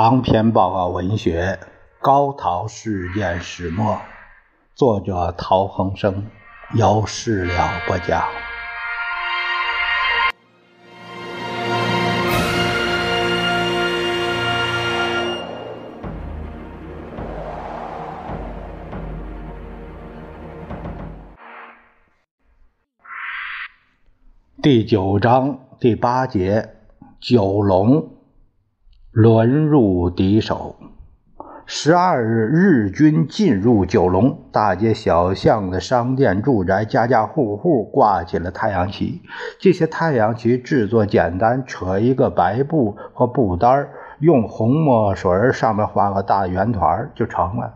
长篇报告文学《高陶事件始末》，作者陶恒生，由事了播讲。第九章第八节，九龙。沦入敌手。十二日，日军进入九龙，大街小巷的商店、住宅，家家户户挂起了太阳旗。这些太阳旗制作简单，扯一个白布或布单用红墨水上面画个大圆团就成了。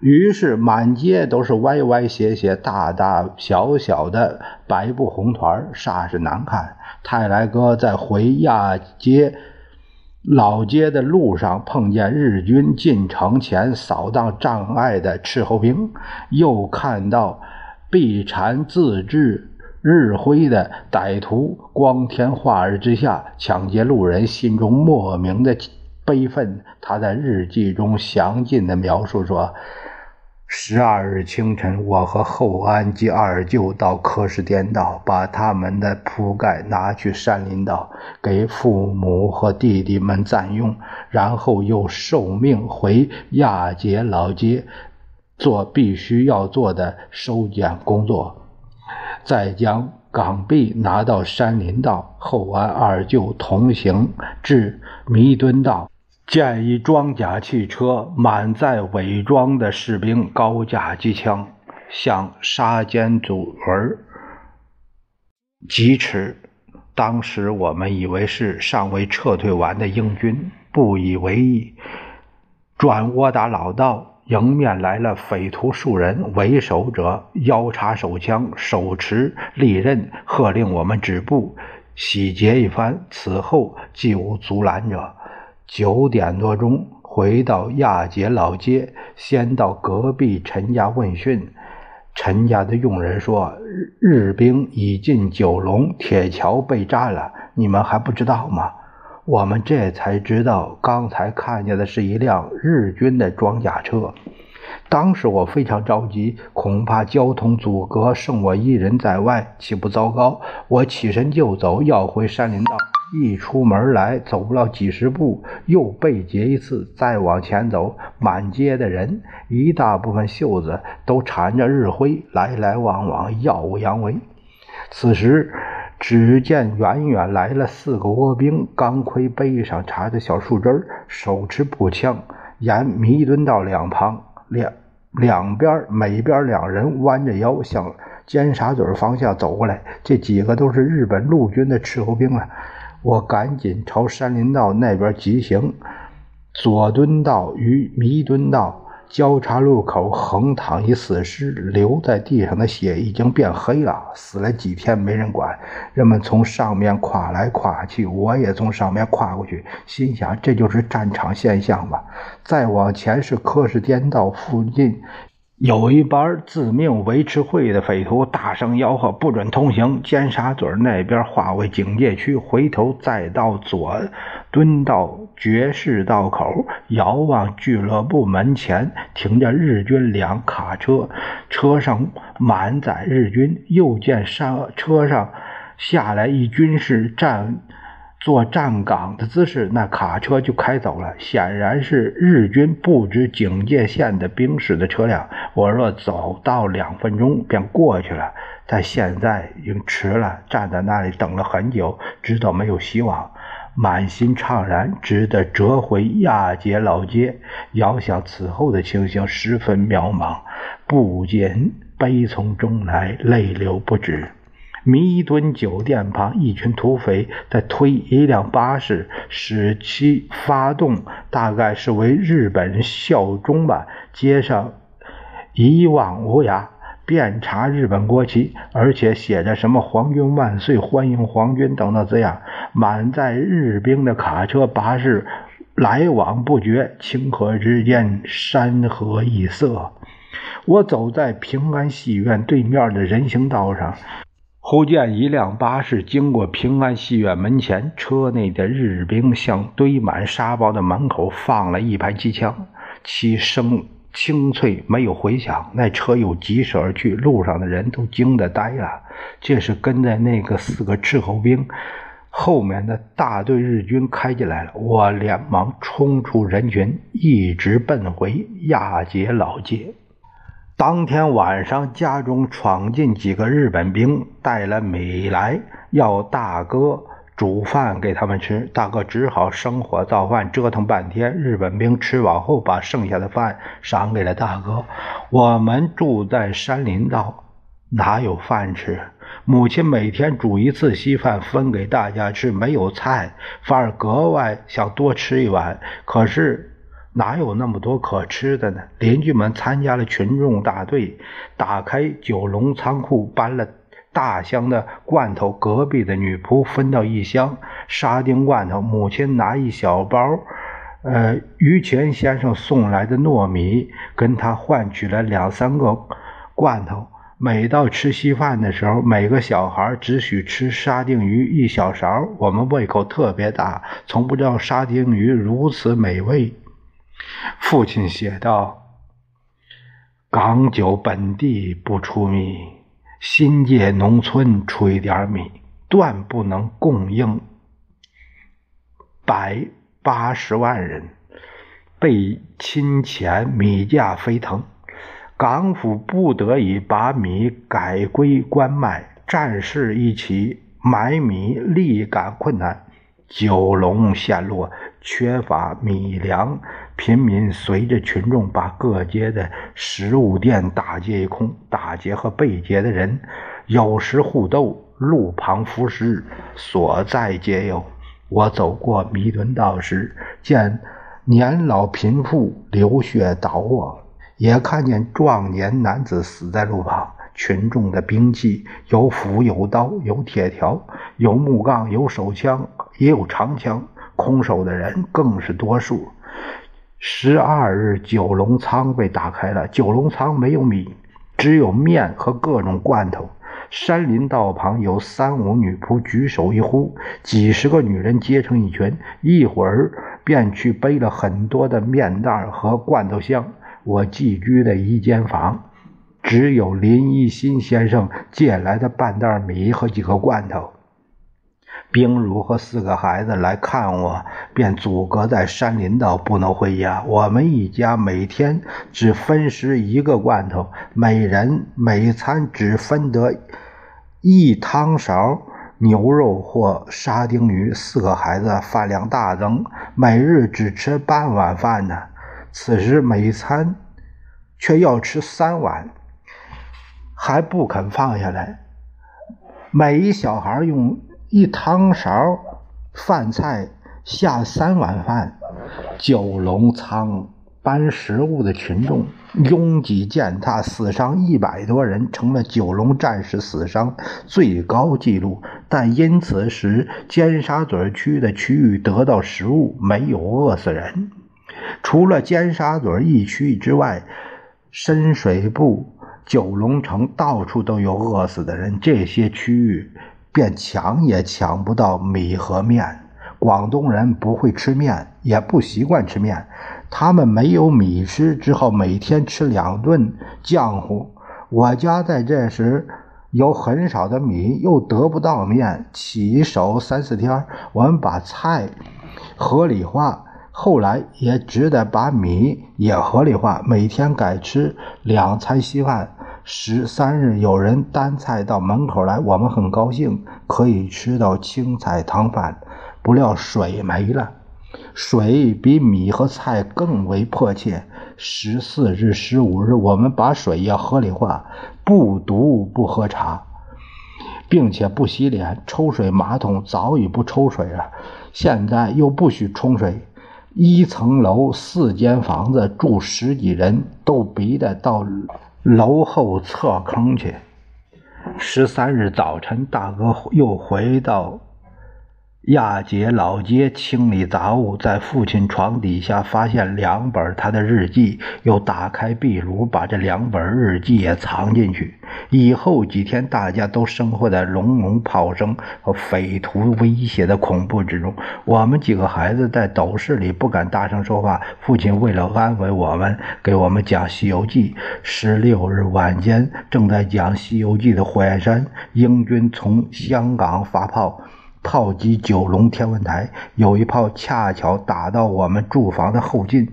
于是满街都是歪歪斜斜、大大小小的白布红团煞是难看。泰来哥在回亚街。老街的路上碰见日军进城前扫荡障碍的斥候兵，又看到避缠自制日徽的歹徒光天化日之下抢劫路人，心中莫名的悲愤。他在日记中详尽的描述说。十二日清晨，我和后安及二舅到柯士甸道，把他们的铺盖拿去山林道，给父母和弟弟们暂用，然后又受命回亚杰老街，做必须要做的收捡工作，再将港币拿到山林道，后安二舅同行至弥敦道。见一装甲汽车，满载伪装的士兵，高架机枪，向沙尖组儿疾驰。当时我们以为是尚未撤退完的英军，不以为意。转窝打老道，迎面来了匪徒数人，为首者腰插手枪，手持利刃，喝令我们止步，洗劫一番。此后既无阻拦者。九点多钟回到亚杰老街，先到隔壁陈家问讯。陈家的佣人说：“日兵已进九龙，铁桥被炸了，你们还不知道吗？”我们这才知道，刚才看见的是一辆日军的装甲车。当时我非常着急，恐怕交通阻隔，剩我一人在外，岂不糟糕？我起身就走，要回山林道。一出门来，走不了几十步，又被劫一次。再往前走，满街的人，一大部分袖子都缠着日徽，来来往往，耀武扬威。此时，只见远远来了四个倭兵，钢盔背上插着小树枝手持步枪，沿弥敦道两旁两两边每边两人弯着腰向尖沙咀方向走过来。这几个都是日本陆军的斥候兵了。我赶紧朝山林道那边急行，左敦道与弥敦道交叉路口横躺一死尸，流在地上的血已经变黑了，死了几天没人管。人们从上面跨来跨去，我也从上面跨过去，心想这就是战场现象吧。再往前是柯士甸道附近。有一班自命维持会的匪徒，大声吆喝：“不准通行！”尖沙咀那边划为警戒区。回头再到左蹲到爵士道口，遥望俱乐部门前停着日军两卡车，车上满载日军。又见上车上下来一军士站。做站岗的姿势，那卡车就开走了，显然是日军布置警戒线的兵士的车辆。我若走到两分钟便过去了，但现在已经迟了，站在那里等了很久，知道没有希望，满心怅然，只得折回亚杰老街。遥想此后的情形，十分渺茫，不禁悲从中来，泪流不止。弥敦酒店旁，一群土匪在推一辆巴士，使其发动，大概是为日本效忠吧。街上一望无涯，遍插日本国旗，而且写着什么“皇军万岁”“欢迎皇军”等等字样。满载日兵的卡车、巴士来往不绝，顷刻之间，山河异色。我走在平安戏院对面的人行道上。忽见一辆巴士经过平安戏院门前，车内的日兵向堆满沙包的门口放了一排机枪，其声清脆，没有回响。那车又疾驶而去，路上的人都惊得呆了。这是跟在那个四个斥候兵后面的大队日军开进来了。我连忙冲出人群，一直奔回亚杰老街。当天晚上，家中闯进几个日本兵，带了米来，要大哥煮饭给他们吃。大哥只好生火造饭，折腾半天。日本兵吃饱后，把剩下的饭赏给了大哥。我们住在山林道，哪有饭吃？母亲每天煮一次稀饭分给大家吃，没有菜，反而格外想多吃一碗。可是。哪有那么多可吃的呢？邻居们参加了群众大队，打开九龙仓库，搬了大箱的罐头。隔壁的女仆分到一箱沙丁罐头，母亲拿一小包，呃，于钱先生送来的糯米，跟他换取了两三个罐头。每到吃稀饭的时候，每个小孩只许吃沙丁鱼一小勺。我们胃口特别大，从不知道沙丁鱼如此美味。父亲写道：“港九本地不出米，新界农村出一点米，断不能供应百八十万人。被侵前，米价飞腾，港府不得已把米改归官卖。战事一起，买米立感困难，九龙陷落，缺乏米粮。”平民随着群众把各街的食物店打劫一空，打劫和被劫的人有时互斗，路旁浮尸，所在皆有。我走过弥敦道时，见年老贫妇流血倒卧，也看见壮年男子死在路旁。群众的兵器有斧、有刀、有铁条、有木杠、有手枪，也有长枪。空手的人更是多数。十二日，九龙仓被打开了。九龙仓没有米，只有面和各种罐头。山林道旁有三五女仆举手一呼，几十个女人结成一群，一会儿便去背了很多的面袋和罐头箱。我寄居的一间房，只有林一新先生借来的半袋米和几个罐头。冰如和四个孩子来看我，便阻隔在山林道，不能回家。我们一家每天只分食一个罐头，每人每餐只分得一汤勺牛肉或沙丁鱼。四个孩子饭量大增，每日只吃半碗饭呢。此时每餐却要吃三碗，还不肯放下来。每一小孩用。一汤勺饭菜下三碗饭，九龙仓搬食物的群众拥挤践踏，死伤一百多人，成了九龙战士死伤最高纪录。但因此使尖沙咀区的区域得到食物，没有饿死人。除了尖沙咀一区之外，深水埗、九龙城到处都有饿死的人。这些区域。便抢也抢不到米和面。广东人不会吃面，也不习惯吃面，他们没有米吃，只好每天吃两顿浆糊。我家在这时有很少的米，又得不到面，起手三四天，我们把菜合理化，后来也只得把米也合理化，每天改吃两餐稀饭。十三日，有人担菜到门口来，我们很高兴，可以吃到青菜汤饭。不料水没了，水比米和菜更为迫切。十四日、十五日，我们把水要合理化，不毒不喝茶，并且不洗脸，抽水马桶早已不抽水了。现在又不许冲水，一层楼四间房子住十几人，都逼得到。楼后侧坑去。十三日早晨，大哥又回到亚杰老街清理杂物，在父亲床底下发现两本他的日记，又打开壁炉，把这两本日记也藏进去。以后几天，大家都生活在隆隆炮声和匪徒威胁的恐怖之中。我们几个孩子在斗室里不敢大声说话。父亲为了安慰我们，给我们讲《西游记》。十六日晚间，正在讲《西游记》的火焰山，英军从香港发炮，炮击九龙天文台。有一炮恰巧打到我们住房的后进。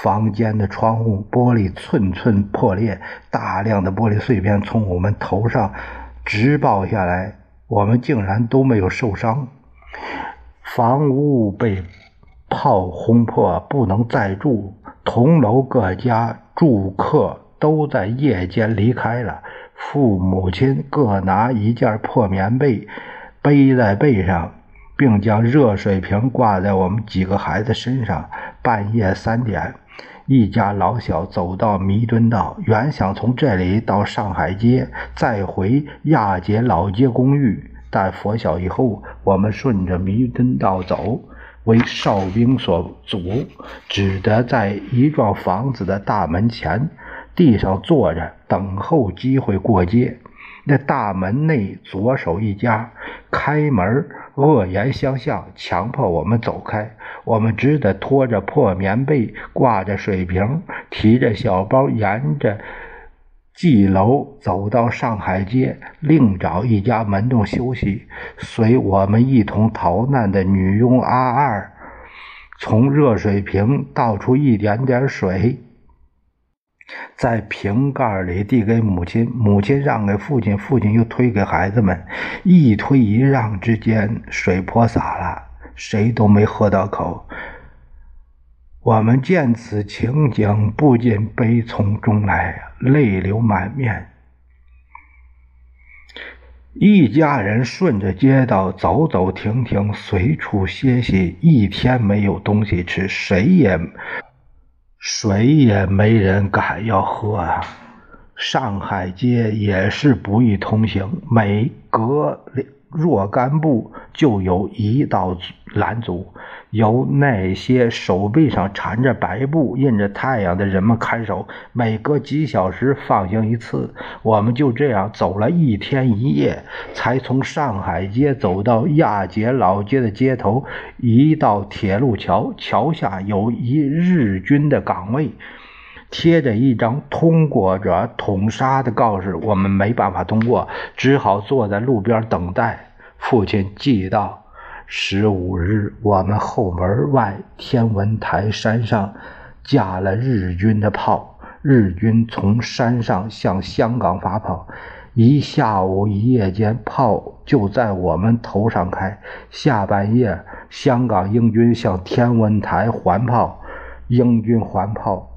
房间的窗户玻璃寸寸破裂，大量的玻璃碎片从我们头上直爆下来，我们竟然都没有受伤。房屋被炮轰破，不能再住。同楼各家住客都在夜间离开了。父母亲各拿一件破棉被背在背上，并将热水瓶挂在我们几个孩子身上。半夜三点。一家老小走到弥敦道，原想从这里到上海街，再回亚杰老街公寓。但拂晓以后，我们顺着弥敦道走，为哨兵所阻，只得在一幢房子的大门前地上坐着，等候机会过街。那大门内左手一家，开门恶言相向，强迫我们走开。我们只得拖着破棉被，挂着水瓶，提着小包，沿着记楼走到上海街，另找一家门洞休息。随我们一同逃难的女佣阿二，从热水瓶倒出一点点水。在瓶盖里递给母亲，母亲让给父亲，父亲又推给孩子们，一推一让之间，水泼洒了，谁都没喝到口。我们见此情景，不禁悲从中来，泪流满面。一家人顺着街道走走停停，随处歇息，一天没有东西吃，谁也。水也没人敢要喝啊！上海街也是不易通行，每隔两若干步就有一道拦阻。由那些手背上缠着白布、印着太阳的人们看守，每隔几小时放行一次。我们就这样走了一天一夜，才从上海街走到亚杰老街的街头，一道铁路桥，桥下有一日军的岗位，贴着一张通过者捅杀的告示。我们没办法通过，只好坐在路边等待。父亲记道。十五日，我们后门外天文台山上架了日军的炮，日军从山上向香港发炮，一下午一夜间，炮就在我们头上开。下半夜，香港英军向天文台还炮，英军还炮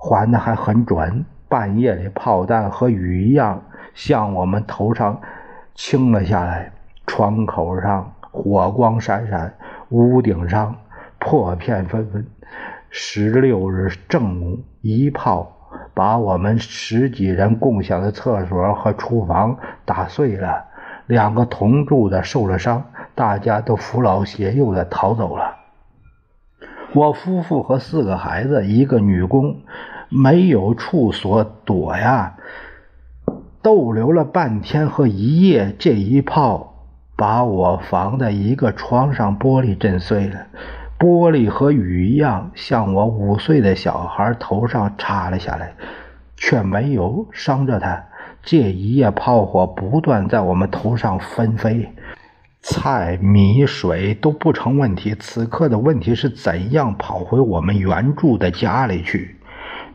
还的还很准。半夜里，炮弹和雨一样向我们头上倾了下来，窗口上。火光闪闪，屋顶上破片纷纷。十六日正午，一炮把我们十几人共享的厕所和厨房打碎了，两个同住的受了伤，大家都扶老携幼的逃走了。我夫妇和四个孩子，一个女工，没有处所躲呀，逗留了半天和一夜。这一炮。把我房的一个窗上玻璃震碎了，玻璃和雨一样向我五岁的小孩头上插了下来，却没有伤着他。这一夜炮火不断在我们头上纷飞，菜米水都不成问题。此刻的问题是怎样跑回我们原住的家里去？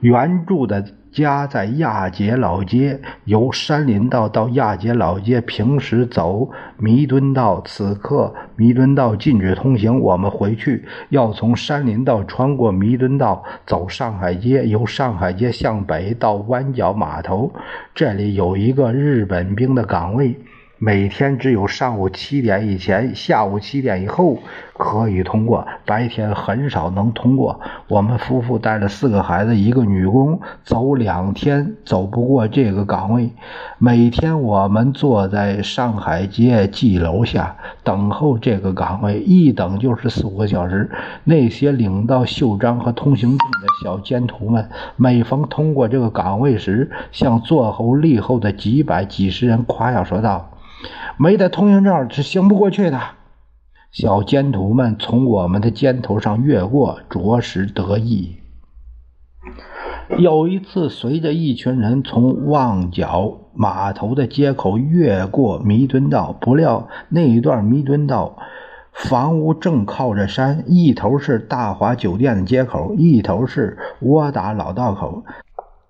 原住的。家在亚杰老街，由山林道到亚杰老街，平时走弥敦道。此刻弥敦道禁止通行，我们回去要从山林道穿过弥敦道，走上海街，由上海街向北到湾角码头。这里有一个日本兵的岗位，每天只有上午七点以前、下午七点以后可以通过，白天很少能通过。我们夫妇带着四个孩子、一个女工，走两天走不过这个岗位。每天我们坐在上海街记楼下等候这个岗位，一等就是四五个小时。那些领到袖章和通行证的小监徒们，每逢通过这个岗位时，向坐后立后的几百、几十人夸耀说道。没得通行证是行不过去的。小监徒们从我们的肩头上越过，着实得意。有一次，随着一群人从旺角码头的街口越过弥敦道，不料那一段弥敦道房屋正靠着山，一头是大华酒店的街口，一头是窝打老道口。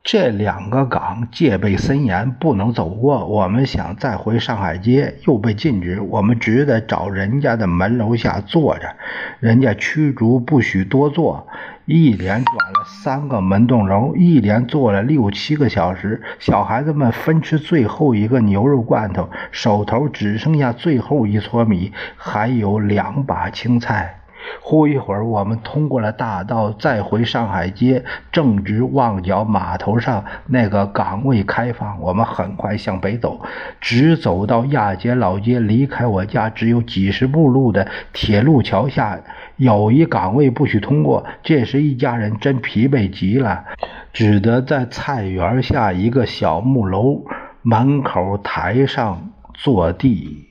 这两个岗戒备森严，不能走过。我们想再回上海街，又被禁止。我们只得找人家的门楼下坐着，人家驱逐不许多坐。一连转了三个门洞楼，一连坐了六七个小时。小孩子们分吃最后一个牛肉罐头，手头只剩下最后一撮米，还有两把青菜。忽一会儿，我们通过了大道，再回上海街，正值旺角码头上那个岗位开放。我们很快向北走，直走到亚皆老街，离开我家只有几十步路的铁路桥下，有一岗位不许通过。这时，一家人真疲惫极了，只得在菜园下一个小木楼门口台上坐地。